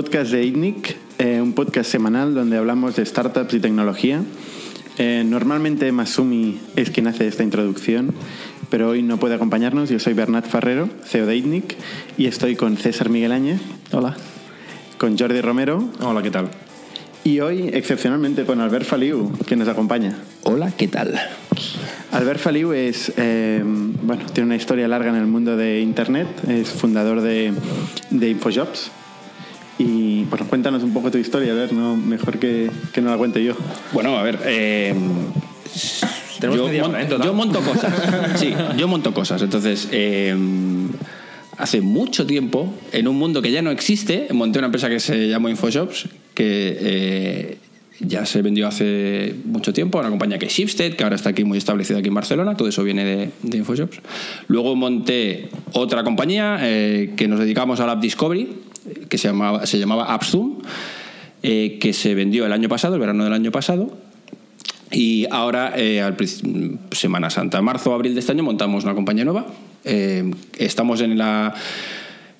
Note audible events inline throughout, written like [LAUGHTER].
Podcast de ITNIC, eh, un podcast semanal donde hablamos de startups y tecnología. Eh, normalmente Masumi es quien hace esta introducción, pero hoy no puede acompañarnos. Yo soy Bernat Ferrero, CEO de ITNIC, y estoy con César Miguel Áñez. Hola. Con Jordi Romero. Hola, ¿qué tal? Y hoy, excepcionalmente, con Albert Faliu, que nos acompaña. Hola, ¿qué tal? Albert Faliu es, eh, bueno, tiene una historia larga en el mundo de Internet, es fundador de, de Infojobs. Y bueno, cuéntanos un poco tu historia, a ver, no, mejor que, que no la cuente yo. Bueno, a ver, eh, Tenemos yo, mon- hora, ¿eh, en total? yo monto cosas. Sí, yo monto cosas. Entonces, eh, hace mucho tiempo, en un mundo que ya no existe, monté una empresa que se llamó Infojobs, que eh, ya se vendió hace mucho tiempo, una compañía que es Shipstead, que ahora está aquí muy establecida aquí en Barcelona, todo eso viene de, de Infojobs. Luego monté otra compañía eh, que nos dedicamos a la App Discovery, que se llamaba, se llamaba AppZoom, eh, que se vendió el año pasado, el verano del año pasado, y ahora, eh, al Semana Santa, marzo, abril de este año, montamos una compañía nueva. Eh, estamos en, la,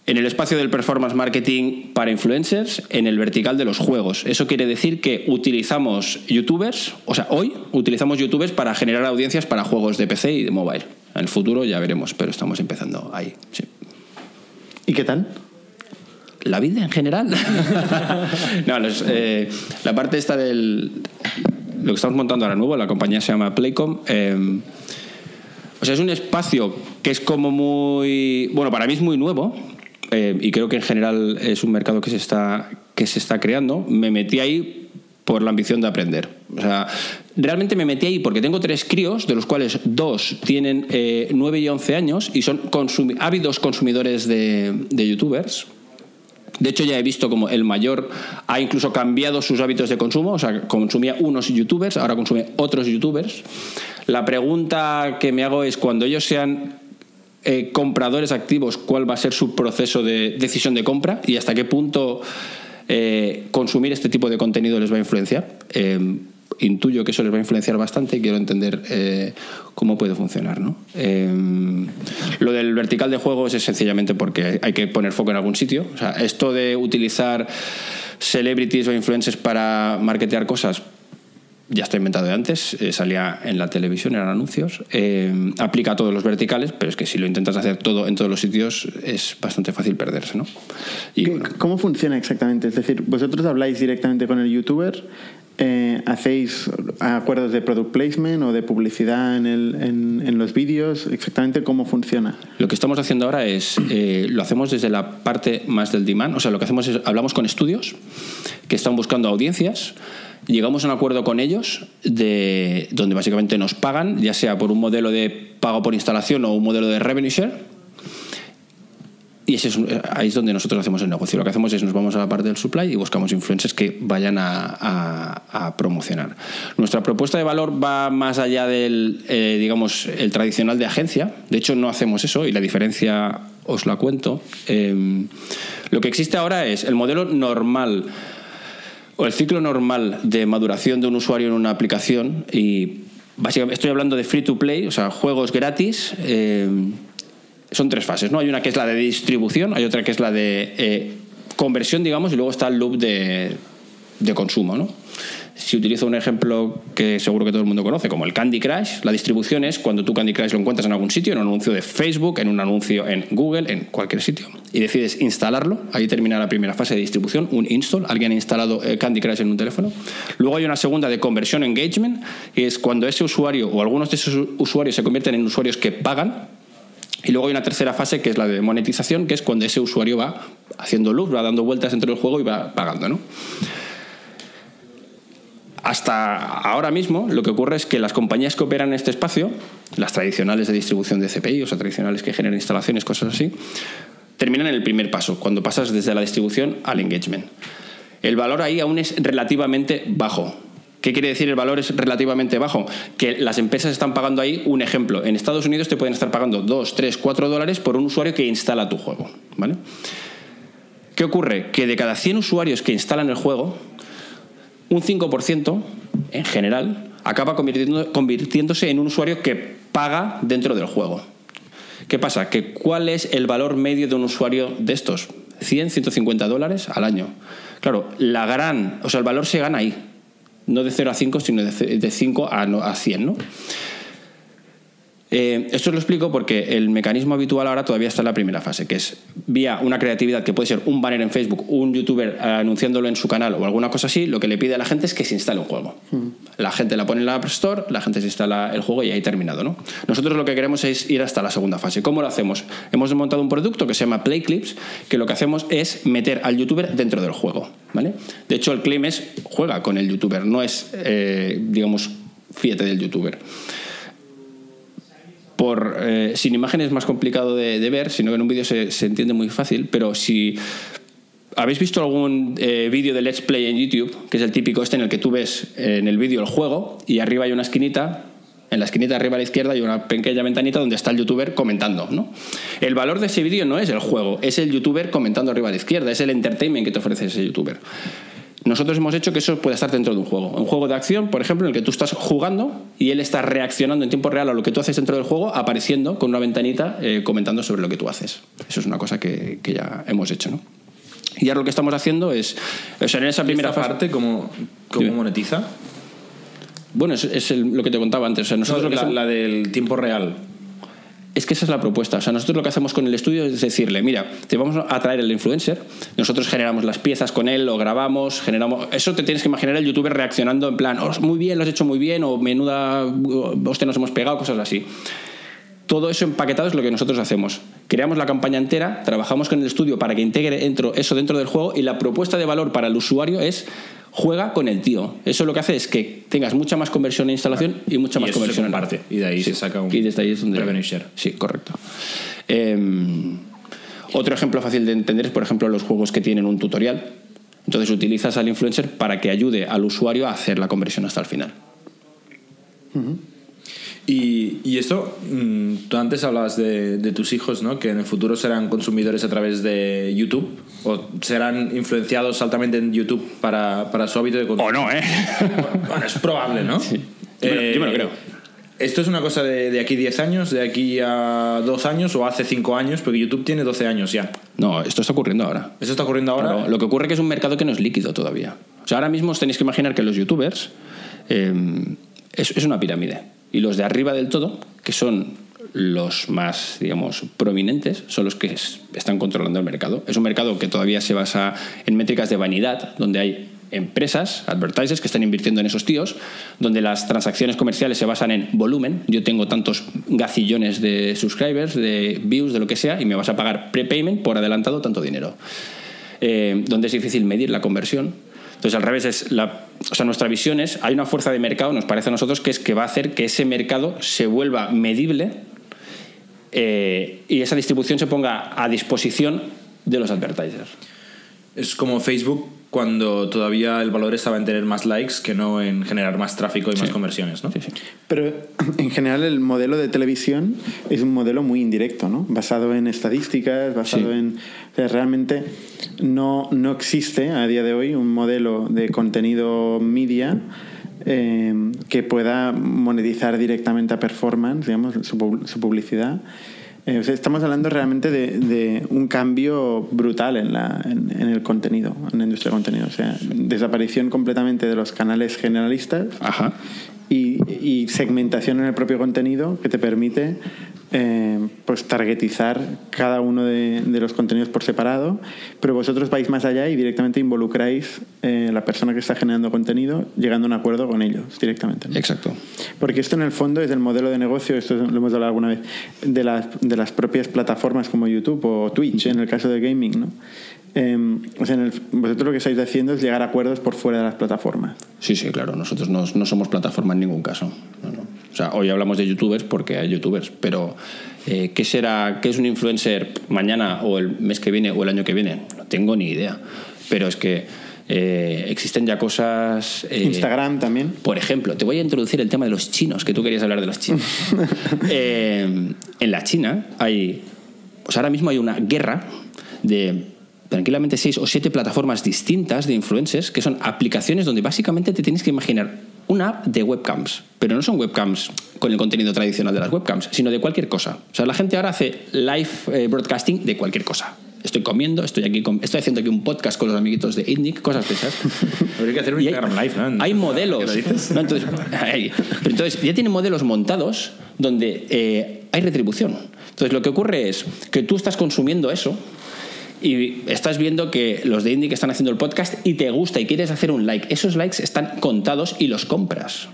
en el espacio del performance marketing para influencers, en el vertical de los juegos. Eso quiere decir que utilizamos youtubers, o sea, hoy utilizamos youtubers para generar audiencias para juegos de PC y de mobile. En el futuro ya veremos, pero estamos empezando ahí. ¿Y qué tal? La vida en general. [LAUGHS] no, eh, la parte esta del. Lo que estamos montando ahora nuevo, la compañía se llama Playcom. eh, o sea, es un espacio que es como muy. Bueno, para mí es muy nuevo. eh, y creo que en general es un mercado que se está, que se está creando. Me metí ahí por la ambición de aprender. O sea, realmente me metí ahí porque tengo tres críos, de los cuales dos tienen eh, 9 y 11 años y son consumi- ávidos consumidores de, de youtubers. De hecho, ya he visto como el mayor ha incluso cambiado sus hábitos de consumo. O sea, consumía unos youtubers, ahora consume otros youtubers. La pregunta que me hago es, cuando ellos sean eh, compradores activos, ¿cuál va a ser su proceso de decisión de compra y hasta qué punto eh, consumir este tipo de contenido les va a influenciar? Eh, intuyo que eso les va a influenciar bastante y quiero entender eh, cómo puede funcionar. ¿no? Eh, lo del vertical de juegos es sencillamente porque hay que poner foco en algún sitio. O sea, esto de utilizar celebrities o influencers para marketear cosas ya está inventado de antes, eh, salía en la televisión, eran anuncios, eh, aplica a todos los verticales, pero es que si lo intentas hacer todo en todos los sitios es bastante fácil perderse, ¿no? Y ¿Qué- bueno, ¿Cómo funciona exactamente? Es decir, vosotros habláis directamente con el youtuber, eh, hacéis acuerdos de product placement o de publicidad en, los vídeos, exactamente cómo funciona. Lo que estamos haciendo ahora es, eh, lo hacemos desde la parte más del demand, o sea, lo que hacemos es, hablamos con estudios que están buscando audiencias, llegamos a un acuerdo con ellos de, donde básicamente nos pagan, ya sea por un modelo de pago por instalación o un modelo de revenue share, y es, un- ahí es donde nosotros hacemos el negocio. Lo que hacemos es nos vamos a la parte del supply y buscamos influencers que vayan a, a- promocionar. Nuestra propuesta de valor va más allá del, eh, digamos, el tradicional de agencia. De hecho, no hacemos eso y la diferencia os la cuento. Eh, lo que existe ahora es el modelo normal o el ciclo normal de maduración de un usuario en una aplicación y básicamente estoy hablando de free to play, o sea, juegos gratis. eh, son tres fases, ¿no? Hay una que es la de distribución, hay otra que es la de eh, conversión, digamos, y luego está el loop de, de consumo, ¿no? Si utilizo un ejemplo que seguro que todo el mundo conoce, como el Candy Crush, la distribución es cuando tú Candy Crush lo encuentras en algún sitio, en un anuncio de Facebook, en un anuncio en Google, en cualquier sitio, y decides instalarlo, ahí termina la primera fase de distribución, un install, alguien ha instalado eh, Candy Crush en un teléfono. Luego hay una segunda de conversión engagement, que es cuando ese usuario o algunos de esos usuarios se convierten en usuarios que pagan, y luego hay una tercera fase que es la de monetización, que es cuando ese usuario va haciendo luz, va dando vueltas dentro del juego y va pagando, ¿no? Hasta ahora mismo lo que ocurre es que las compañías que operan en este espacio, las tradicionales de distribución de CPI, o sea, tradicionales que generan instalaciones, cosas así, terminan en el primer paso, cuando pasas desde la distribución al engagement. El valor ahí aún es relativamente bajo. ¿Qué quiere decir el valor es relativamente bajo? Que las empresas están pagando ahí un ejemplo. En Estados Unidos te pueden estar pagando 2, 3, 4 dólares por un usuario que instala tu juego. ¿Qué ocurre? Que de cada 100 usuarios que instalan el juego, un 5% en general acaba convirtiéndose en un usuario que paga dentro del juego. ¿Qué pasa? Que ¿Cuál es el valor medio de un usuario de estos? 100, 150 dólares al año. Claro, la gran, o sea, el valor se gana ahí, no de 0 a 5, sino de ce- de 5 a, no- a 100, ¿no? Eh, esto os lo explico porque el mecanismo habitual ahora todavía está en la primera fase, que es vía una creatividad que puede ser un banner en Facebook, un youtuber anunciándolo en su canal o alguna cosa así, lo que le pide a la gente es que se instale un juego. La gente la pone en la App Store, la gente se instala el juego y ahí terminado. ¿no? Nosotros lo que queremos es ir hasta la segunda fase. ¿Cómo lo hacemos? Hemos montado un producto que se llama Play Clips, que lo que hacemos es meter al youtuber dentro del juego. ¿vale? De hecho, el claim es juega con el youtuber, no es, eh, digamos, fíjate del youtuber por eh, sin imagen es más complicado de, ver, sino que en un vídeo se, entiende muy fácil, pero si habéis visto algún eh, vídeo de Let's Play en YouTube, que es el típico este en el que tú ves eh, en el vídeo el juego y arriba hay una esquinita, en la esquinita arriba a la izquierda hay una pequeña ventanita donde está el youtuber comentando. El valor de ese vídeo no es el juego, es el youtuber comentando arriba a la izquierda, es el entertainment que te ofrece ese youtuber. Nosotros hemos hecho que eso pueda estar dentro de un juego. Un juego de acción, por ejemplo, en el que tú estás jugando y él está reaccionando en tiempo real a lo que tú haces dentro del juego, apareciendo con una ventanita eh, comentando sobre lo que tú haces. Eso es una cosa que, que ya hemos hecho, ¿no? Y ahora lo que estamos haciendo es, o sea, en esa primera Esta fase... parte, ¿cómo, cómo monetiza? Bueno, es, es el- lo que te contaba antes. O sea, nosotros No, la del tiempo real. Es que esa es la propuesta. O sea, nosotros lo que hacemos con el estudio es decirle, mira, te vamos a traer el influencer, nosotros generamos las piezas con él, lo grabamos, generamos... Eso te tienes que imaginar el youtuber reaccionando en plan, "Oh, muy bien, lo has hecho muy bien, o menuda, hostia, nos hemos pegado, cosas así. Todo eso empaquetado es lo que nosotros hacemos. Creamos la campaña entera, trabajamos con el estudio para que integre eso dentro del juego y la propuesta de valor para el usuario es juega con el tío. Eso lo que hace es que tengas mucha más conversión en instalación y mucha Y más eso conversión en comparte, y de ahí se saca un y desde ahí es donde revenue share. Sí, correcto. Eh, otro ejemplo fácil de entender es, por ejemplo, los juegos que tienen un tutorial. Entonces utilizas al influencer para que ayude al usuario a hacer la conversión hasta el final. Y, y esto, mm, tú antes hablabas de, de tus hijos, ¿no? Que en el futuro serán consumidores a través de YouTube o serán influenciados altamente en YouTube para, para su hábito de consumo. O no, ¿eh? [LAUGHS] Bueno, es probable, ¿no? Lo- yo me lo creo. ¿Esto es una cosa de, de aquí 10 años, de aquí a 2 años o hace 5 años? Porque YouTube tiene 12 años ya. No, esto está ocurriendo ahora. ¿Eso está ocurriendo ahora? Claro, lo que ocurre es que es un mercado que no es líquido todavía. O sea, ahora mismo os tenéis que imaginar que los youtubers eh, es, es una pirámide. Y los de arriba del todo, que son los más, digamos, prominentes, son los que es- están controlando el mercado. Es un mercado que todavía se basa en métricas de vanidad, donde hay empresas, advertisers, que están invirtiendo en esos tíos, donde las transacciones comerciales se basan en volumen. Yo tengo tantos gacillones de subscribers, de views, de lo que sea, y me vas a pagar prepayment por adelantado tanto dinero. Eh, donde es difícil medir la conversión. Entonces, al revés, es la, o sea, nuestra visión es, hay una fuerza de mercado, nos parece a nosotros, que es que va a hacer que ese mercado se vuelva medible eh, y esa distribución se ponga a disposición de los advertisers. Es como Facebook cuando todavía el valor estaba en tener más likes que no en generar más tráfico y más conversiones, ¿no? Sí, sí. Pero [CLEARS THROAT] en general el modelo de televisión es un modelo muy indirecto, ¿no? Basado en estadísticas, basado Sí. en... o sea, realmente no, no existe a día de hoy un modelo de contenido media eh, que pueda monetizar directamente a performance, digamos, su, su publicidad. Eh, o sea, estamos hablando realmente de, de un cambio brutal en, la, en, en el contenido, en la industria de contenido. O sea, desaparición completamente de los canales generalistas Ajá. y, y segmentación en el propio contenido que te permite eh, pues targetizar cada uno de, de los contenidos por separado, pero vosotros vais más allá y directamente involucráis eh, la persona que está generando contenido llegando a un acuerdo con ellos directamente. ¿no? Exacto. Porque esto en el fondo es el modelo de negocio, esto lo hemos hablado alguna vez, de las, de las propias plataformas como YouTube o Twitch, en el caso de gaming. ¿no? Eh, o sea, en el- vosotros lo que estáis haciendo es llegar a acuerdos por fuera de las plataformas. Sí, sí, claro. Nosotros no, no somos plataforma en ningún caso. No, no. O sea, hoy hablamos de youtubers porque hay youtubers, pero eh, ¿qué será, qué es un influencer mañana o el mes que viene o el año que viene? No tengo ni idea. Pero es que eh, existen ya cosas. eh, Instagram también. Por ejemplo, te voy a introducir el tema de los chinos, que tú querías hablar de los chinos. [LAUGHS] Eh, en la China hay. Pues ahora mismo hay una guerra de tranquilamente seis o siete plataformas distintas de influencers que son aplicaciones donde básicamente te tienes que imaginar una app de webcams, pero no son webcams con el contenido tradicional de las webcams, sino de cualquier cosa. O sea, la gente ahora hace live eh, broadcasting de cualquier cosa. estoy comiendo, estoy aquí, estoy haciendo aquí un podcast con los amiguitos de ITNIC, cosas de esas. [LAUGHS] Habría que hacer un Y hay- Instagram Live, ¿no? Hay modelos. ¿Qué lo dices? ¿no? Entonces, hay- pero entonces, ya tienen modelos montados donde eh, hay retribución. Entonces, lo que ocurre es que tú estás consumiendo eso y estás viendo que los de Indie que están haciendo el podcast y te gusta y quieres hacer un like. Esos likes están contados y los compras.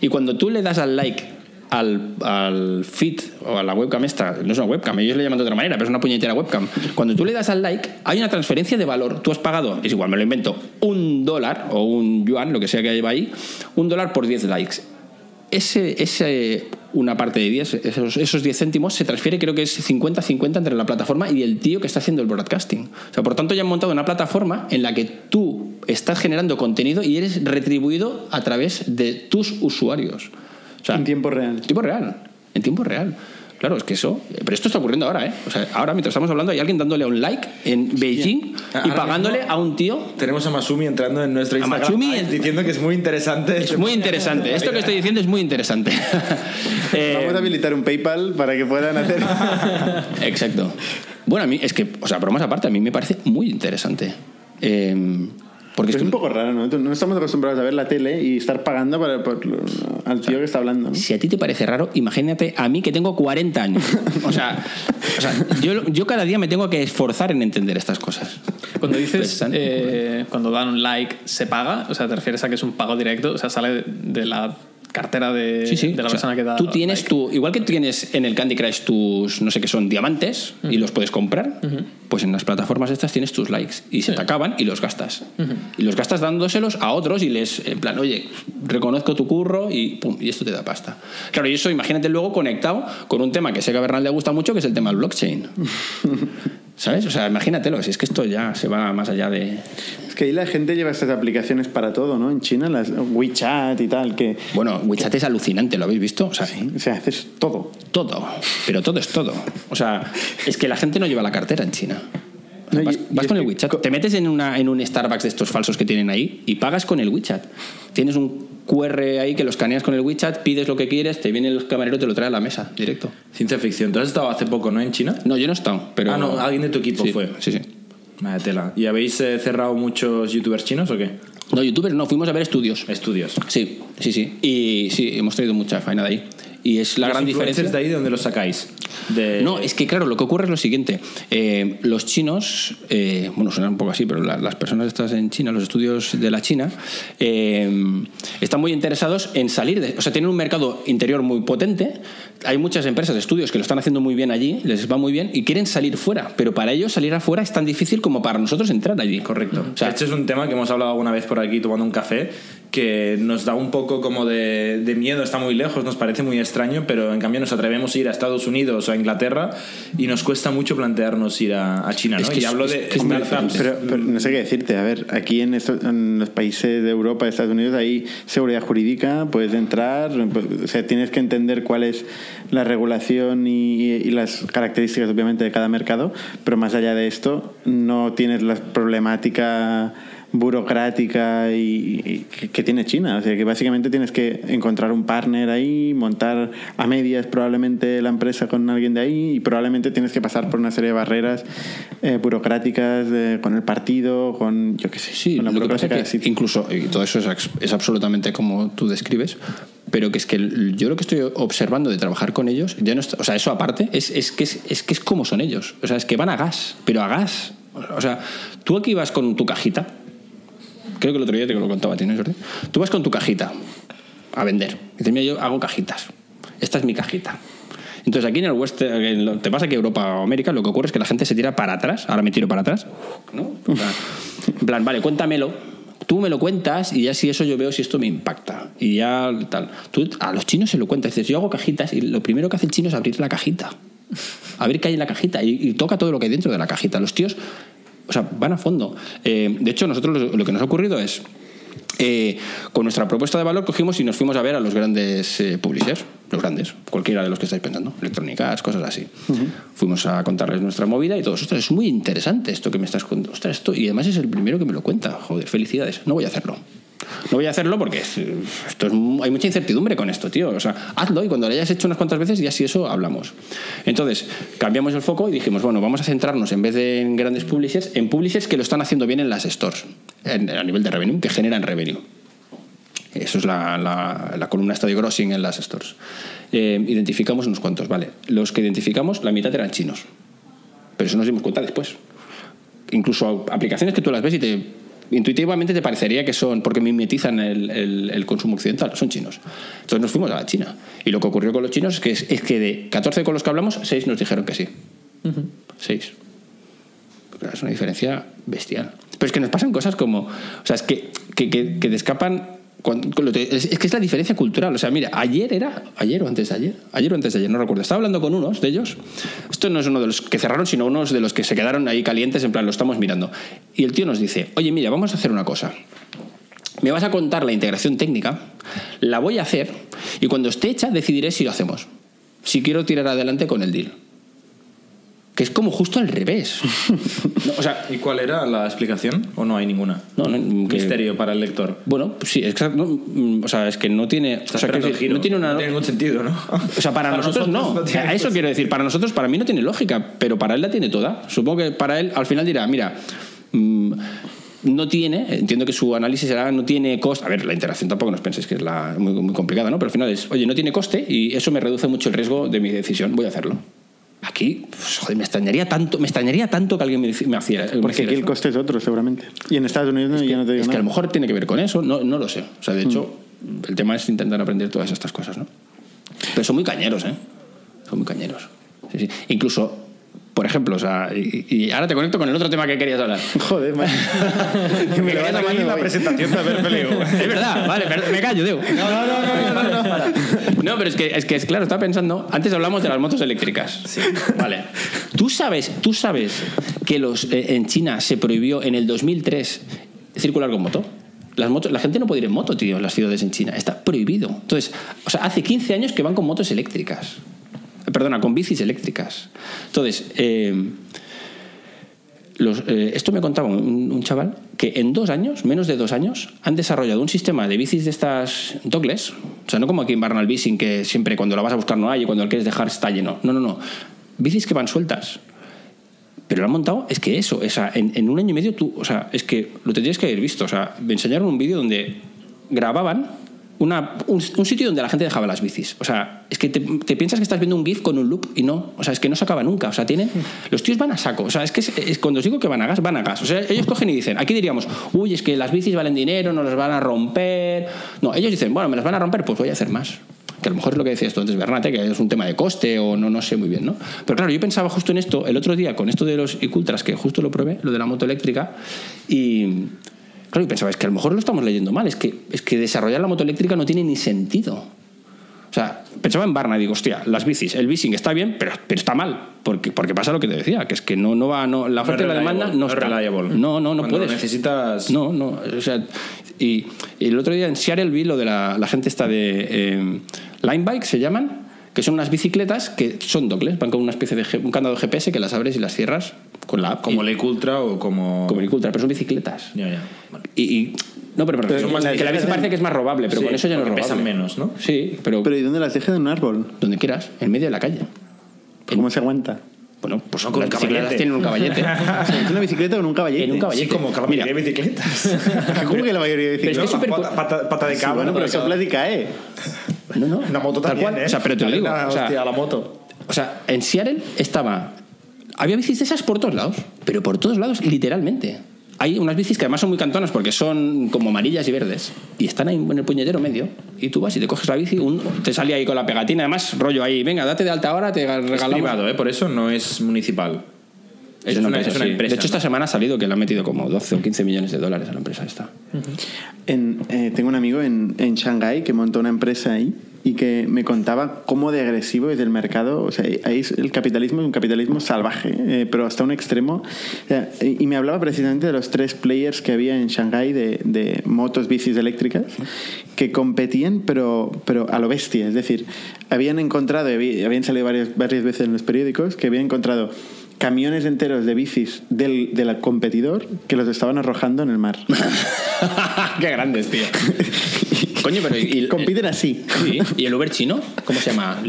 Y cuando tú le das al like al, al feed o a la webcam esta, no es una webcam, ellos le llaman de otra manera, pero es una puñetera webcam. Cuando tú le das al like, hay una transferencia de valor. Tú has pagado, es igual, me lo invento, un dólar o un yuan, lo que sea que lleva ahí, un dólar por 10 likes ese, ese, una parte de 10, esos, esos 10 céntimos se transfiere, creo que es 50-50 entre la plataforma y el tío que está haciendo el broadcasting. O sea, por tanto, ya han montado una plataforma en la que tú estás generando contenido y eres retribuido a través de tus usuarios. O sea, En tiempo real. en tiempo real. En tiempo real. Claro, es que eso. Pero esto está ocurriendo ahora, ¿eh? O sea, ahora mientras estamos hablando hay alguien dándole a un like en Beijing y Ahora pagándole mismo- a un tío Tenemos a Masumi entrando en nuestro Instagram Masumi Live es- diciendo que es muy interesante. Es muy interesante. Esto que estoy diciendo es muy interesante. [LAUGHS] [LAUGHS] Eh, Vamos a habilitar un PayPal para que puedan hacer. [LAUGHS] Exacto. Bueno, a mí es que, o sea, bromas aparte, a mí me parece muy interesante. Eh, porque es es que un poco raro, ¿no? No estamos acostumbrados a ver la tele y estar pagando para, por- al tío que está hablando, ¿no? si a ti te parece raro, imagínate a mí que tengo 40 años. O sea, o sea, yo, yo cada día me tengo que esforzar en entender estas cosas. Cuando dices, eh, cuando dan un like, ¿se paga? O sea, ¿te refieres a que es un pago directo? O sea, sale de la cartera de, Sí, sí. de la O sea, persona que da Tú tienes like. tu. Igual que tienes en el Candy Crush tus, no sé qué son, diamantes y los puedes comprar, pues en las plataformas estas tienes tus likes y se te acaban y los gastas. Y los gastas dándoselos a otros y les, en plan, oye, reconozco tu curro y pum, y esto te da pasta. Claro, y eso imagínate luego conectado con un tema que sé que a Bernal le gusta mucho, que es el tema del blockchain. [LAUGHS] ¿Sabes? O sea, imagínatelo, si es que esto ya se va más allá de. Es que ahí la gente lleva estas aplicaciones para todo, ¿no? En China, las WeChat y tal, que. Bueno, WeChat es alucinante, ¿lo habéis visto? O sea, O sea, haces todo. todo, pero todo es todo. O sea, es que la gente no lleva la cartera en China. No, vas con el WeChat, co- te metes en, una, en un Starbucks de estos falsos que tienen ahí y pagas con el WeChat. Tienes un QR ahí que lo escaneas con el WeChat, pides lo que quieres, te viene el camarero y te lo trae a la mesa, directo. Ciencia ficción. ¿Tú has estado hace poco, no? En China. No, yo no he estado, pero... Ah, no, alguien de tu equipo Sí, fue. Sí, sí. Vaya tela. ¿Y habéis eh, cerrado muchos youtubers chinos o qué? No, youtubers no, fuimos a ver estudios. Estudios. Sí, sí, sí. Y sí, hemos traído mucha faena de ahí. Y es la ¿Los gran diferencia... de ahí de dónde los sacáis? De... No, es que claro, lo que ocurre es lo siguiente. Eh, los chinos, eh, bueno, suena un poco así, pero la- las personas estas en China, los estudios de la China, eh, están muy interesados en salir de... O sea, tienen un mercado interior muy potente. Hay muchas empresas, estudios que lo están haciendo muy bien allí, les va muy bien y quieren salir fuera. Pero para ellos salir afuera es tan difícil como para nosotros entrar allí. Correcto. O sea, este es un tema que hemos hablado alguna vez por aquí tomando un café, que nos da un poco como de, de miedo, está muy lejos, nos parece muy extraño, pero en cambio nos atrevemos a ir a Estados Unidos o a Inglaterra y nos cuesta mucho plantearnos ir a, a China, ¿no? Es que y es- hablo es de que es startups. Pero, pero no sé qué decirte. A ver, aquí en, estos- en los países de Europa, de Estados Unidos, hay seguridad jurídica, puedes entrar, o sea, tienes que entender cuál es la regulación y, y las características, obviamente, de cada mercado, pero más allá de esto, no tienes la problemática burocrática y, y que, tiene China. O sea, que básicamente tienes que encontrar un partner ahí, montar a medias probablemente la empresa con alguien de ahí y probablemente tienes que pasar por una serie de barreras eh, burocráticas eh, con el partido, con, yo qué sé, Sí, con la lo que pasa es incluso, y todo eso es, es absolutamente como tú describes, pero que es que yo lo que estoy observando de trabajar con ellos, ya no está- o sea, eso aparte, es, es que es, es que es como son ellos. O sea, es que van a gas, pero a gas. O sea, tú aquí vas con tu cajita, creo que el otro día te lo contaba a ti, ¿no, Jordi? Tú vas con tu cajita a vender. Dices, mira, yo hago cajitas. Esta es mi cajita. Entonces aquí en el West, te pasa que Europa o América, lo que ocurre es que la gente se tira para atrás. Ahora me tiro para atrás. ¿no? En plan, vale, cuéntamelo. Tú me lo cuentas y ya si eso yo veo si esto me impacta. Y ya tal. Tú a los chinos se lo cuentas. Dices, yo hago cajitas y lo primero que hace el chino es abrir la cajita. A ver qué hay en la cajita. Y, y toca todo lo que hay dentro de la cajita. Los tíos, o sea, van a fondo. Eh, de hecho, nosotros lo, que nos ha ocurrido es eh, con nuestra propuesta de valor cogimos y nos fuimos a ver a los grandes eh, publishers, los grandes, cualquiera de los que estáis pensando, electrónicas, cosas así. Fuimos a contarles nuestra movida y todos, ostras, es muy interesante esto que me estás contando, ostras, esto, y además es el primero que me lo cuenta, joder, felicidades, no voy a hacerlo. No voy a hacerlo porque es- esto es hay mucha incertidumbre con esto, tío. O sea, hazlo y cuando lo hayas hecho unas cuantas veces, ya si eso hablamos. Entonces, cambiamos el foco y dijimos, bueno, vamos a centrarnos en vez de en grandes publishers, en publishers que lo están haciendo bien en las stores, en- a nivel de revenue, que generan revenue. Eso es la, la- la columna esta de grossing en las stores. Eh, identificamos unos cuantos, vale. Los que identificamos, la mitad eran chinos. Pero eso nos dimos cuenta después. Incluso aplicaciones que tú las ves y te intuitivamente te parecería que son, porque mimetizan el, el- el consumo occidental, son chinos. Entonces nos fuimos a la China. Y lo que ocurrió con los chinos es que, es, es que de 14 con los que hablamos, 6 nos dijeron que sí. 6. Es una diferencia bestial. Pero es que nos pasan cosas como. O sea, es que, que, que, que te escapan. Es que es la diferencia cultural. O sea, mira, ayer era. Ayer o antes de ayer. Ayer o antes de ayer, no recuerdo. Estaba hablando con unos de ellos. Esto no es uno de los que cerraron, sino unos de los que se quedaron ahí calientes, en plan, lo estamos mirando. Y el tío nos dice: Oye, mira, vamos a hacer una cosa. Me vas a contar la integración técnica, la voy a hacer y cuando esté hecha decidiré si lo hacemos. Si quiero tirar adelante con el deal. Que es como justo al revés. [LAUGHS] No, o sea, ¿Y cuál era la explicación? ¿O no hay ninguna? no, no, que- Misterio para el lector. Bueno, pues sí, exacto. no, mm, o sea, es que no tiene. O sea, decir, giro. no tiene una. tiene ningún sentido, ¿no? [LAUGHS] O sea, para, nosotros, no. no a eso quiero decir, para nosotros, para mí no tiene lógica, pero para él la tiene toda. Supongo que para él al final dirá, mira, mm, no tiene, entiendo que su análisis será, no tiene coste. A ver, la interacción tampoco nos penséis que es la, muy, muy complicada, ¿no? Pero al final es, oye, no tiene coste y eso me reduce mucho el riesgo de mi decisión, voy a hacerlo. Aquí, pues, joder, me extrañaría tanto, me extrañaría tanto que alguien me, me hiciera. me Porque aquí el coste es otro, seguramente. Y en Estados Unidos no, ya no te digo Es que a lo mejor tiene que ver con eso, no, no lo sé. O sea, de hecho, el tema es intentar aprender todas estas cosas, ¿no? Pero son muy cañeros, ¿eh? Son muy cañeros. Sí, sí. Incluso, por ejemplo, o sea, y, y ahora te conecto con el otro tema que querías hablar. [LAUGHS] Joder, man. [LAUGHS] Me querías hablar la presentación de haber peleado. [LAUGHS] es verdad, vale, pero me callo, Deu. No, no, no, no, no, No, pero es que, es que, es claro, estaba pensando, antes hablamos de las motos eléctricas. Sí. Vale. ¿Tú sabes, tú sabes que los, eh, en China se prohibió en el 2003 circular con moto? Las motos, la gente no puede ir en moto, tío, en las ciudades en China. Está prohibido. Entonces, o sea, hace 15 años que van con motos eléctricas. Perdona, con bicis eléctricas. Entonces, eh, eh, esto me contaba un, chaval que en dos años, menos de dos años, han desarrollado un sistema de bicis de estas dobles. O sea, no como aquí en Barnal Bici, que siempre cuando la vas a buscar no hay y cuando la quieres dejar está lleno. No, no, no. Bicis que van sueltas. Pero lo han montado, es que eso, en, en un año y medio tú, o sea, es que lo tendrías que haber visto. O sea, me enseñaron un vídeo donde grababan un, sitio donde la gente dejaba las bicis. O sea, es que te, piensas que estás viendo un GIF con un loop y no. O sea, es que no se acaba nunca. O sea, tienen. Los tíos van a saco. O sea, es que es- cuando os digo que van a gas, van a gas. O sea, ellos cogen y dicen, aquí diríamos, uy, es que las bicis valen dinero, nos las van a romper. No, ellos dicen, bueno, me las van a romper, pues voy a hacer más. Que a lo mejor es lo que decías tú antes, Bernate, que es un tema de coste o no, no sé muy bien, ¿no? Pero claro, yo pensaba justo en esto el otro día con esto de los Icultras, que justo lo probé, lo de la moto eléctrica, y claro, yo pensaba, es que a lo mejor lo estamos leyendo mal, es que, es que desarrollar la moto eléctrica no tiene ni sentido. O sea, pensaba en Barna y digo, hostia, las bicis, el bising está bien, pero, pero está mal. Porque, porque pasa lo que te decía, que es que no, no va, no, la oferta y la demanda no, no es está. reliable. No, no, no Cuando puedes. necesitas- No, no. O sea, y, y el otro día en Seattle vi lo de la, la gente esta de eh, Line Bike, se llaman, que son unas bicicletas que son dobles, van con una especie de un candado GPS que las abres y las cierras con la app. Como y- Lake Ultra o como. como el Ultra, pero son bicicletas. Ya, ya. Vale. Y, y- no, pero, pero, Pero que las la bici parece que es más robable, pero Sí, con eso ya no es robable. pesan menos, ¿no? Sí, pero, Pero ¿y dónde las dejan en un árbol? donde quieras, en medio de la calle. ¿Cómo se aguanta? Bueno, pues con las un bicicletas caballete. tienen un caballete. [LAUGHS] ¿Es una bicicleta con un caballete? En un caballete. Sí, como que la mayoría Mira, de bicicletas. [LAUGHS] ¿Cómo que la mayoría de Pero es que bicicletas? es súper- pata, pata- pata de Sí, cabra. bueno, pero para sopla y cae. No, no. Una moto Tal también, cual. ¿eh? O sea, pero te lo Dale digo. una o sea, hostia a la moto. O sea, en Seattle estaba. Había bicis de esas por todos lados, pero por todos lados, literalmente. Hay unas bicis que además son muy cantonas porque son como amarillas y verdes y están ahí en el puñetero medio. Y tú vas y te coges la bici, un- te sale ahí con la pegatina, además, rollo ahí, venga, date de alta ahora, te Es regalamos. privado, ¿eh? Por eso no es municipal. Es una, empresa, es una sí. empresa, De hecho, esta ¿no? semana ha salido que le han metido como 12 o 15 millones de dólares a la empresa esta. En, eh, tengo un amigo en, en Shanghái que montó una empresa ahí y que me contaba cómo de agresivo es el mercado. O sea, ahí es- el capitalismo es un capitalismo salvaje, eh, pero hasta un extremo. Sea, y me hablaba precisamente de los tres players que había en Shanghái de, de motos, bicis eléctricas que competían, pero, pero a lo bestia. Es decir, habían encontrado, habían salido varias, varias veces en los periódicos, que habían encontrado camiones enteros de bicis del, del competidor que los estaban arrojando en el mar. [LAUGHS] Qué grandes, tío. [LAUGHS] Coño, pero. ¿y, y- Compiten así. Sí, ¿Y el Uber chino? ¿Cómo se llama?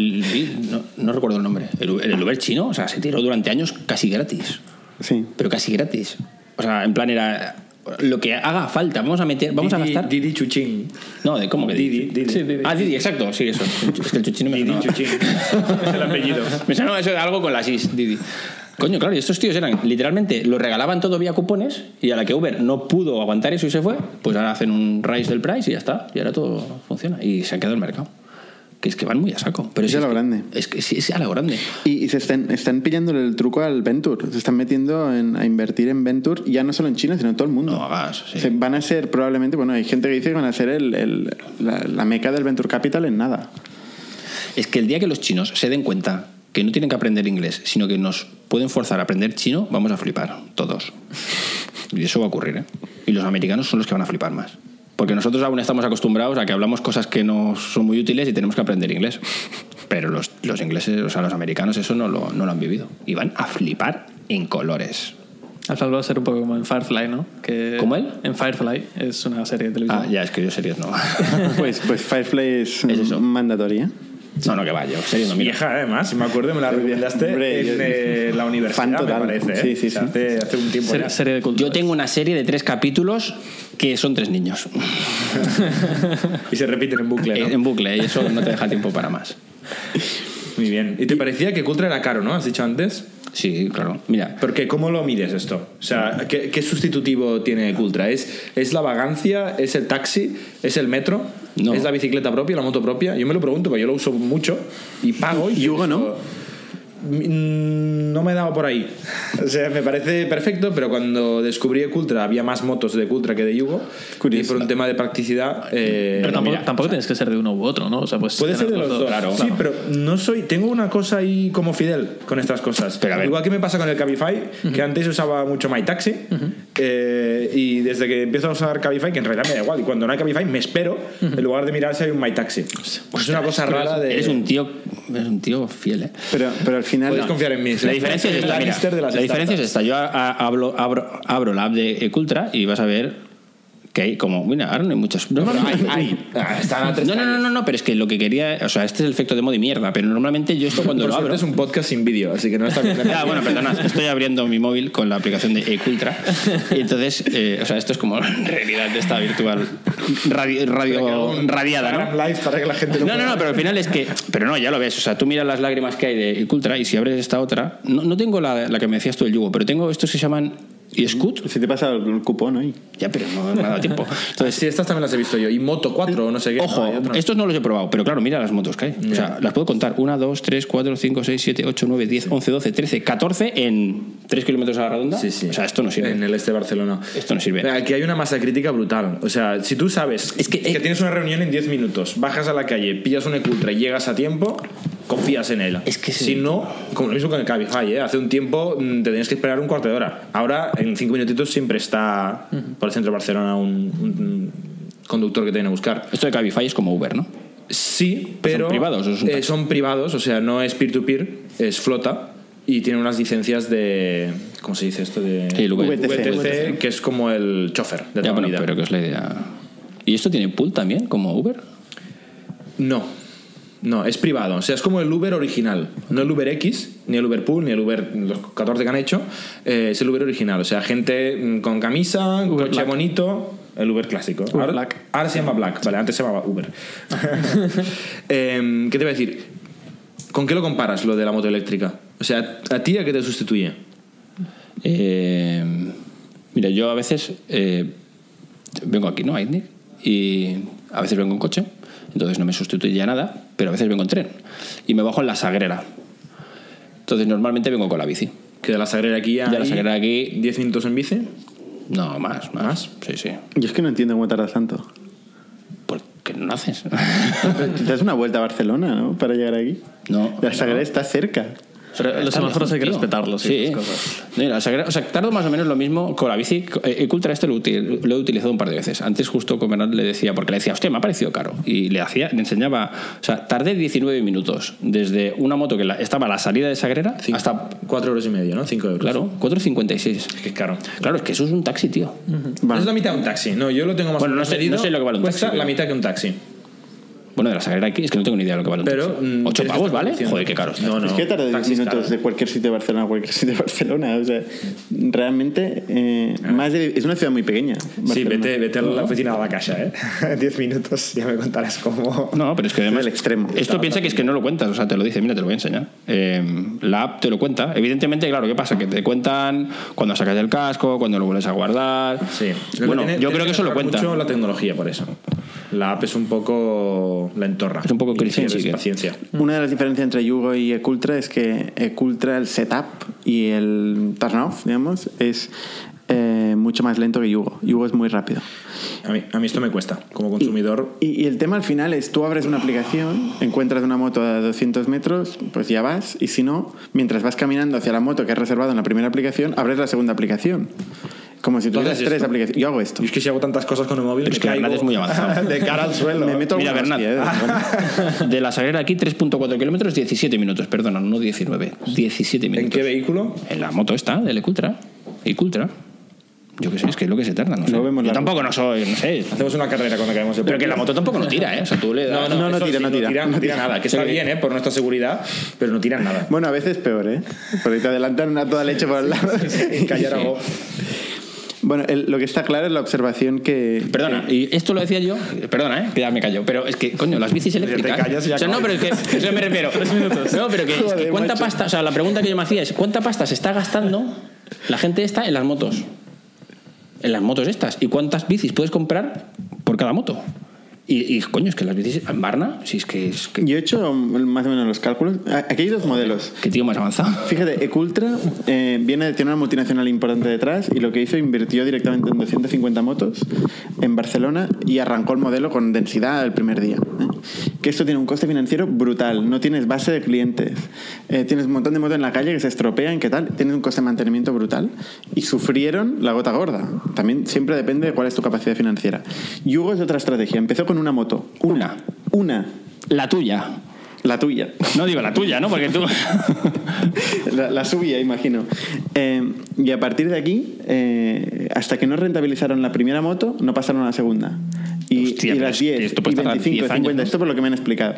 No, no recuerdo el nombre. El, el Uber chino, o sea, se tiró durante años casi gratis. Sí. Pero casi gratis. O sea, en plan era. Lo que haga falta, vamos a meter, vamos a Didi- gastar. Didi Chuchín. No, de cómo que Didi, Didi. Sí, Didi. Ah, Didi, exacto, sí, eso. Es que el chuchino me Didi sonaba. Chuchín. es el apellido. [LAUGHS] Me sonaba eso de algo con las is, Didi. Coño, claro, y estos tíos eran literalmente lo regalaban todo vía cupones y a la que Uber no pudo aguantar eso y se fue, pues ahora hacen un rise del price y ya está. Y ahora todo funciona. Y se ha quedado el mercado. Que es que van muy a saco. Pero Es si a lo grande. Es que sí, es a lo grande. Y, y se están, están pillándole el truco al Venture. Se están metiendo en- a invertir en Venture, ya no solo en China, sino en todo el mundo. No hagas, sí. Se- van a ser probablemente, bueno, hay gente que dice que van a ser el, el- la, la meca del Venture Capital en nada. Es que el día que los chinos se den cuenta que no tienen que aprender inglés, sino que nos pueden forzar a aprender chino, vamos a flipar, todos. Y eso va a ocurrir, ¿eh? Y los americanos son los que van a flipar más. Porque nosotros aún estamos acostumbrados a que hablamos cosas que no son muy útiles y tenemos que aprender inglés. Pero los, los ingleses, o sea, los americanos, eso no lo, no lo han vivido. Y van a flipar en colores. Al final va a ser un poco como en Firefly, ¿no? Que ¿Cómo él? En Firefly es una serie de televisión. Ah, ya, es que yo series no. [LAUGHS] Pues, pues Firefly es, Es eso. mandatoria. No, no, que vaya, series no, mira. Vieja, además, si me acuerdo, me la recomendaste Hombre, en eh, la universidad, me parece. ¿eh? Sí, sí, sí. Hace, hace un tiempo ya. serie de cultura. Yo tengo una serie de tres capítulos que son tres niños. [LAUGHS] Y se repiten en bucle, ¿no? En bucle, y eso no te deja tiempo para más. Muy bien. ¿Y te parecía que Cultra era caro, no? ¿Has dicho antes? Sí, claro. Mira, ¿Por qué? ¿Cómo lo mides esto? O sea, ¿qué, qué sustitutivo tiene Cultra? ¿Es, ¿Es la vagancia? ¿Es el taxi? ¿Es el metro? No. ¿Es la bicicleta propia, la moto propia? Yo me lo pregunto, porque yo lo uso mucho y pago. Y, ¿Y Hugo no? Pienso, "Mm, No me he dado por ahí. [LAUGHS] O sea, me parece perfecto, pero cuando descubrí Cultra había más motos de Cultra que de Yugo. Curioso. Y por un tema de practicidad. eh, Pero tampoco, mira, tampoco tienes que ser de uno u otro, ¿no? O sea, pues Puede ser de los dos, claro. Sí, pero no soy. Tengo una cosa ahí como Fidel con estas cosas. Pero a ver. Igual que me pasa con el Cabify, que antes usaba mucho MyTaxi. eh, y desde que empiezo a usar Cabify, que en realidad me da igual. Y cuando no hay Cabify, me espero en lugar de mirar si hay un MyTaxi. es una cosa rara de. eres un tío, eres un tío fiel, ¿eh? Pero, pero al final. Podéis confiar en mí. La diferencia es esta, mira, la diferencia es esta. Yo a- a- hablo- abro, abro la app de Ecultra y vas a ver que hay como, mira, ahora no hay muchas. Pero normalmente- hay, hay. Ah, están a tres No, no, no, no, no, pero es que lo que quería, o sea, este es el efecto de modo y mierda, pero normalmente yo esto [LAUGHS] cuando Por lo abro. es un podcast sin vídeo, así que no está bien. Ah, bueno, perdona, estoy abriendo mi móvil con la aplicación de Ecultra. Y entonces, eh, o sea, esto es como [LAUGHS] realidad de esta virtual radio, radio radiada, ¿no? Instagram Live para que la gente lo No, no, no, pero al final es que. Pero no, ya lo ves. O sea, tú miras las lágrimas que hay de Cultra y si abres esta otra. No, no tengo la, la que me decías tú, el yugo, pero tengo estos que se llaman Scoot. Si te pasa el cupón hoy. Ya, pero no me ha dado tiempo. [LAUGHS] Entonces, Sí, estas también las he visto yo. Y Moto 4 o no sé qué. Ojo, No, estos no los he probado, pero claro, mira las motos que hay. O sea, las puedo contar. 1, 2, 3, 4, 5, 6, 7, 8, 9, 10, 11, 12, 13, 14 en 3 kilómetros a la redonda. Sí, sí. O sea, esto no sirve. En el este de Barcelona. Esto no sirve. Aquí hay una masa crítica brutal. O sea, si tú sabes Es que- eh, tienes una reunión en 10 minutos, bajas a la calle, pillas un Ecultra y llegas a tiempo, confías en él. Es que sí. Si no, como lo mismo con el Cabify, ¿eh? hace un tiempo mm, te tenías que esperar un cuarto de hora. Ahora, en 5 minutitos, siempre está por el centro de Barcelona un, un conductor que te viene a buscar. Esto de Cabify es como Uber, ¿no? Sí, pero. privados o eh, son privados, o sea, no es peer-to-peer, es flota. Y tienen unas licencias de. ¿Cómo se dice esto? De. Sí, el VTC. VTC, que es como el chofer de Ya, toda bueno, vida. pero que es la idea. ¿Y esto tiene pool también, como Uber? No. No, es privado. O sea, es como el Uber original. No el Uber X, ni el Uber Pool, ni el Uber los 14 que han hecho. eh, es el Uber original. O sea, gente mm, con camisa, Uber coche Black. bonito. El Uber clásico. Uber ahora, Black. ahora se llama Black. Vale, antes se llamaba Uber. [LAUGHS] Em, ¿Qué te iba a decir? ¿Con qué lo comparas lo de la moto eléctrica? O sea, ¿a ti a qué te sustituye? Eh, mira, yo a veces eh, vengo aquí, ¿no? A Itnic, y a veces vengo en coche, entonces no me sustituye a nada, pero a veces vengo en tren y me bajo en la Sagrera. Entonces normalmente vengo con la bici. Que de la Sagrera aquí a De la Sagrera aquí- 10 minutos en bici. No, más, más. ¿Más? Sí, sí. Yo es que no entiendo cómo tardas tanto. ¿Por qué no haces? [LAUGHS] Te das una vuelta a Barcelona, ¿no? Para llegar aquí. No, La no. Sagrada está cerca. Pero los Está semáforos hay que respetarlos Sí. cosas. Y la Sagrera- o sea, tardo más o menos lo mismo con la bici. Eh, Ecultra este lo, util- lo he utilizado un par de veces. Antes justo con Bernat le decía, porque le decía, hostia, me ha parecido caro. Y le hacía, le enseñaba, o sea, tardé 19 minutos desde una moto que la- estaba a la salida de Sagrera Cinco- hasta, Cuatro euros y medio, ¿no? Cinco euros. claro, 4,56. Que es caro. Claro, es que eso es un taxi, tío. Vale. Es la mitad de un taxi. No, yo lo tengo más Bueno, o no sé- no sé lo que vale un Cuesta taxi, la pero- mitad que un taxi. Bueno, de la Sagrera aquí es que no tengo ni idea de lo que vale un Pero. taxi. mm, 8 tienes que pavos, ¿vale? Joder, qué caro. No, no. Es que tarda 10 taxis minutos de cualquier sitio de Barcelona a cualquier [LAUGHS] sitio de Barcelona. O sea, realmente eh, más de- es una ciudad muy pequeña. Sí, vete, vete a la oficina de la casa, ¿eh? [LAUGHS] 10 minutos, ya me contarás cómo. No, pero es que además. del extremo. Esto piensa que es que no lo cuentas, o sea, te lo dice, mira, te lo voy a enseñar. Eh, la app te lo cuenta. Evidentemente, claro, ¿qué pasa? Que te cuentan cuando sacas el casco, cuando lo vuelves a guardar. Sí. Bueno, Tiene- yo creo que eso lo cuenta. mucho la tecnología por eso. La app es un poco la entorra. Es un poco Hensiger. paciencia. Una de las diferencias entre Yugo y Ecultra es que Ecultra, el setup y el turn off, digamos, es eh, mucho más lento que Yugo. Yugo es muy rápido. A mí, a mí esto me cuesta. Como consumidor, Y, y el tema al final es, tú abres una aplicación, encuentras una moto a 200 metros, pues ya vas, y si no, mientras vas caminando hacia la moto que has reservado en la primera aplicación, abres la segunda aplicación. Como si ¿Tú tuvieras tres esto? aplicaciones. Yo hago esto. Y es que si hago tantas cosas con el móvil, Pero es que caigo Bernat es muy avanzado. [LAUGHS] de cara al [LAUGHS] suelo. Me meto Mira, Bernat. ¿eh? [LAUGHS] De la Sagrera aquí, 3.4 kilómetros, 17 minutos, perdona, no 19. 17 minutos. ¿En qué vehículo? En la moto está, del Ecultra. Ecultra. Yo qué sé, es que es lo que se tarda, no sé. Vemos Yo tampoco no soy, no sé. Hacemos una carrera cuando acabemos el Pero que la moto tampoco no tira, ¿eh? O sea, tú le das... No, no, No, eso tira, sí, no tira. no tira, no tira nada. Que está Sí. bien, ¿eh? Por nuestra seguridad, pero no tiran nada. Bueno, a veces peor, ¿eh? Porque te adelantan a toda leche por el lado. Y callar Sí. algo. Bueno, el- lo que está claro es la observación que... Perdona, y esto lo decía yo, perdona, ¿eh? que ya me callo, pero es que, coño, las bicis [LAUGHS] eléctricas. callas y ya o sea, no, pero es que, [LAUGHS] eso me refiero. No, pero que, es que cuánta macho. pasta, o sea, la pregunta que yo me hacía es, ¿cuánta pasta se está gastando la gente esta en las motos? En las motos estas. ¿Y cuántas bicis puedes comprar por cada moto? Y, y, coño, es que las bicis en Barna, si es que es que, Yo he hecho más o menos los cálculos. A- Aquí hay dos modelos. qué tío más avanzado. Fíjate, Ecultra eh, viene tener una multinacional importante detrás y lo que hizo invirtió directamente en 250 motos en Barcelona y arrancó el modelo con densidad el primer día. ¿eh? Que esto tiene un coste financiero brutal, no tienes base de clientes, eh, tienes un montón de motos en la calle que se estropean, ¿qué tal? Tienes un coste de mantenimiento brutal y sufrieron la gota gorda. También siempre depende de cuál es tu capacidad financiera. Yugo es otra estrategia, empezó con una moto. Una. Una. La tuya. La tuya. No digo la tuya, ¿no? Porque tú... [LAUGHS] La, la subía, imagino. Eh, y a partir de aquí, eh, hasta que no rentabilizaron la primera moto, no pasaron a la segunda. Y, Hostia, y las es que 10, esto y puede tardar 25, 10 años, 50, ¿no? esto por lo que me han explicado.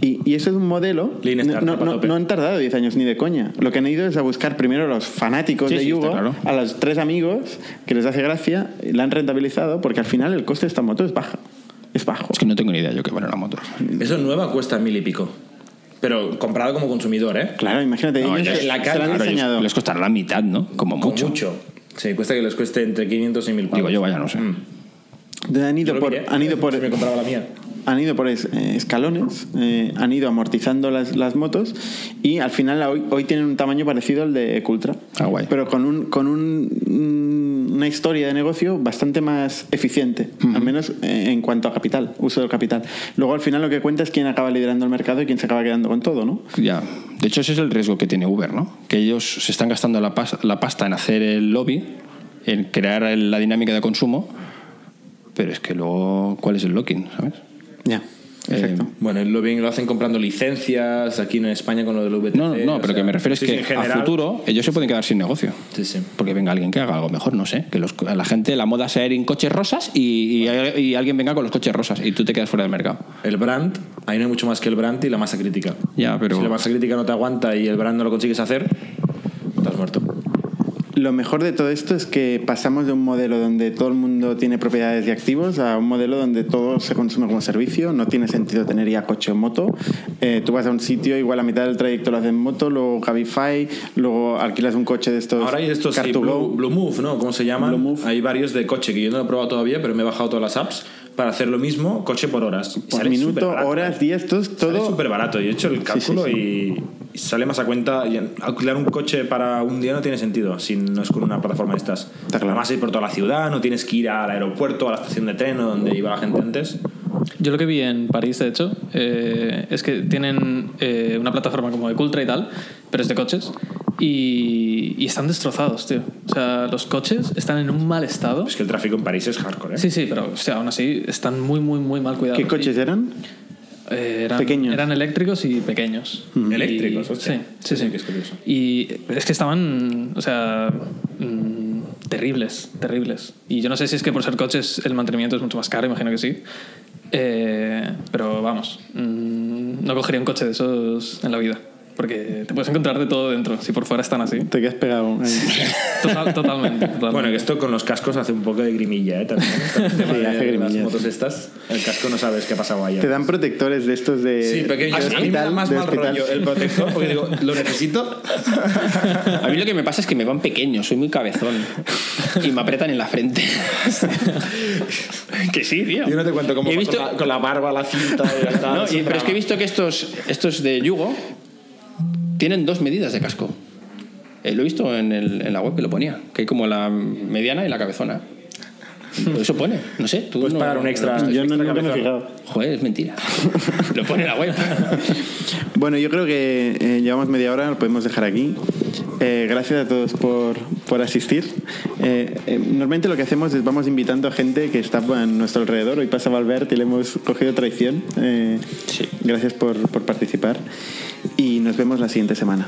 Y, y eso es un modelo. Lean no, no, no- han tardado 10 años ni de coña. Lo que han ido es a buscar primero a los fanáticos Sí, de sí, Yugo, claro. a los tres amigos que les hace gracia, y la han rentabilizado porque al final el coste de esta moto es baja. Es bajo. Es que no tengo ni idea yo qué vale una moto. Eso nueva cuesta mil y pico. Pero comprado como consumidor, ¿eh? Claro, imagínate, No, ellos se, la se cara- lo han Claro, ellos diseñado. les costará la mitad, ¿no? Como mucho. mucho. Sí, cuesta que les cueste entre 500 y 1000 pavos. Digo yo, vaya, no sé. Mm. Han ido por, miré, han ido por, si me compraba la mía. han ido por eh, escalones, eh, han ido amortizando las, las motos y al final hoy, hoy tienen un tamaño parecido al de Ecultra. Ah, guay. Pero con, un, con un- mm, una historia de negocio bastante más eficiente, al menos eh, en cuanto a capital, uso del capital. Luego al final lo que cuenta es quién acaba liderando el mercado y quién se acaba quedando con todo, ¿no? Ya. De hecho, ese es el riesgo que tiene Uber, ¿no? Que ellos se están gastando la, pas- la pasta en hacer el lobby, en crear la dinámica de consumo, pero es que luego, ¿cuál es el locking, sabes? Ya, exacto. Bueno, el lobbying lo hacen comprando licencias aquí en España con lo del VTC. No, no, pero sea, que me refiero es que en general- a futuro ellos se pueden quedar sin negocio. Sí, sí. Porque venga alguien que haga algo mejor, no sé. Que los, la gente la moda sea ir en coches rosas y, y- y alguien venga con los coches rosas y tú te quedas fuera del mercado. El brand, ahí no hay mucho más que el brand y la masa crítica. Ya, pero- Si la masa crítica no te aguanta y el brand no lo consigues hacer, estás muerto. Lo mejor de todo esto es que pasamos de un modelo donde todo el mundo tiene propiedades y activos a un modelo donde todo se consume como servicio. No tiene sentido tener ya coche o moto. Eh, tú vas a un sitio, igual la mitad del trayecto lo haces en moto, luego Cabify, luego alquilas un coche de estos. Ahora hay estos sí, Car2Go. Blue, Blue Move, ¿no? ¿Cómo se llaman? Hay varios de coche que yo no lo he probado todavía, pero me he bajado todas las apps para hacer lo mismo, coche por horas. Por minuto, horas, ¿eh? días, todo. Sale todo súper barato. Yo he hecho el cálculo sí, Y, y sale más a cuenta. Y alquilar un coche para un día no tiene sentido si no es con una plataforma de estas. Está claro. Además, ir por toda la ciudad, no tienes que ir al aeropuerto, a la estación de tren o donde iba la gente antes. Yo lo que vi en París, de hecho, eh, es que tienen eh, una plataforma como de Cultra y tal, pero es de coches. Y, y están destrozados, tío. O sea, los coches están en un mal estado. Es que el tráfico en París es hardcore, ¿eh? Sí, sí, pero o sea, aún así están muy, muy, muy mal cuidados. ¿Qué coches eran? Eh, eran, Pequeños. Eran eléctricos y pequeños. Mm. Y- Eléctricos, hostia. Sí, sí, Sí, sí. que es curioso. Y es que estaban, o sea, mm, terribles, terribles. Y yo no sé si es que por ser coches el mantenimiento es mucho más caro, imagino que sí. Eh, pero vamos, mm, no cogería un coche de esos en la vida. Porque te puedes encontrar de todo dentro, si por fuera están así. Te quedas pegado. ahí. Total- totalmente, totalmente. Bueno, que esto con los cascos hace un poco de grimilla, ¿eh? También, [LAUGHS] hace Las grimilla, motos sí. estas, el casco no sabes qué ha pasado ahí. Te dan protectores de estos de. Sí, pequeños. A mí me da más mal hospital. rollo el protector porque digo, [LAUGHS] ¿lo necesito? A mí lo que me pasa es que me van pequeños, soy muy cabezón. Y me apretan en la frente. [LAUGHS] que sí, tío. Yo no te cuento cómo he visto- con, la, con la barba, la cinta y tal. No, y- pero es que he visto que estos, estos de Yugo tienen dos medidas de casco. Eh, lo he visto en, el- en la web que lo ponía, que hay como la mediana y la cabezona. Pero Eso pone, no sé. Tú Puedes no- pagar un extra. no- Yo no, extra nunca me he fijado. Joder, es mentira. lo pone en la web. [LAUGHS] Bueno, yo creo que eh, llevamos media hora, lo podemos dejar aquí. Eh, gracias a todos por, por asistir. Eh, eh, normalmente lo que hacemos es vamos invitando a gente que está a nuestro alrededor. Hoy pasa Valverde y le hemos cogido traición. Sí. Gracias por, por participar y nos vemos la siguiente semana.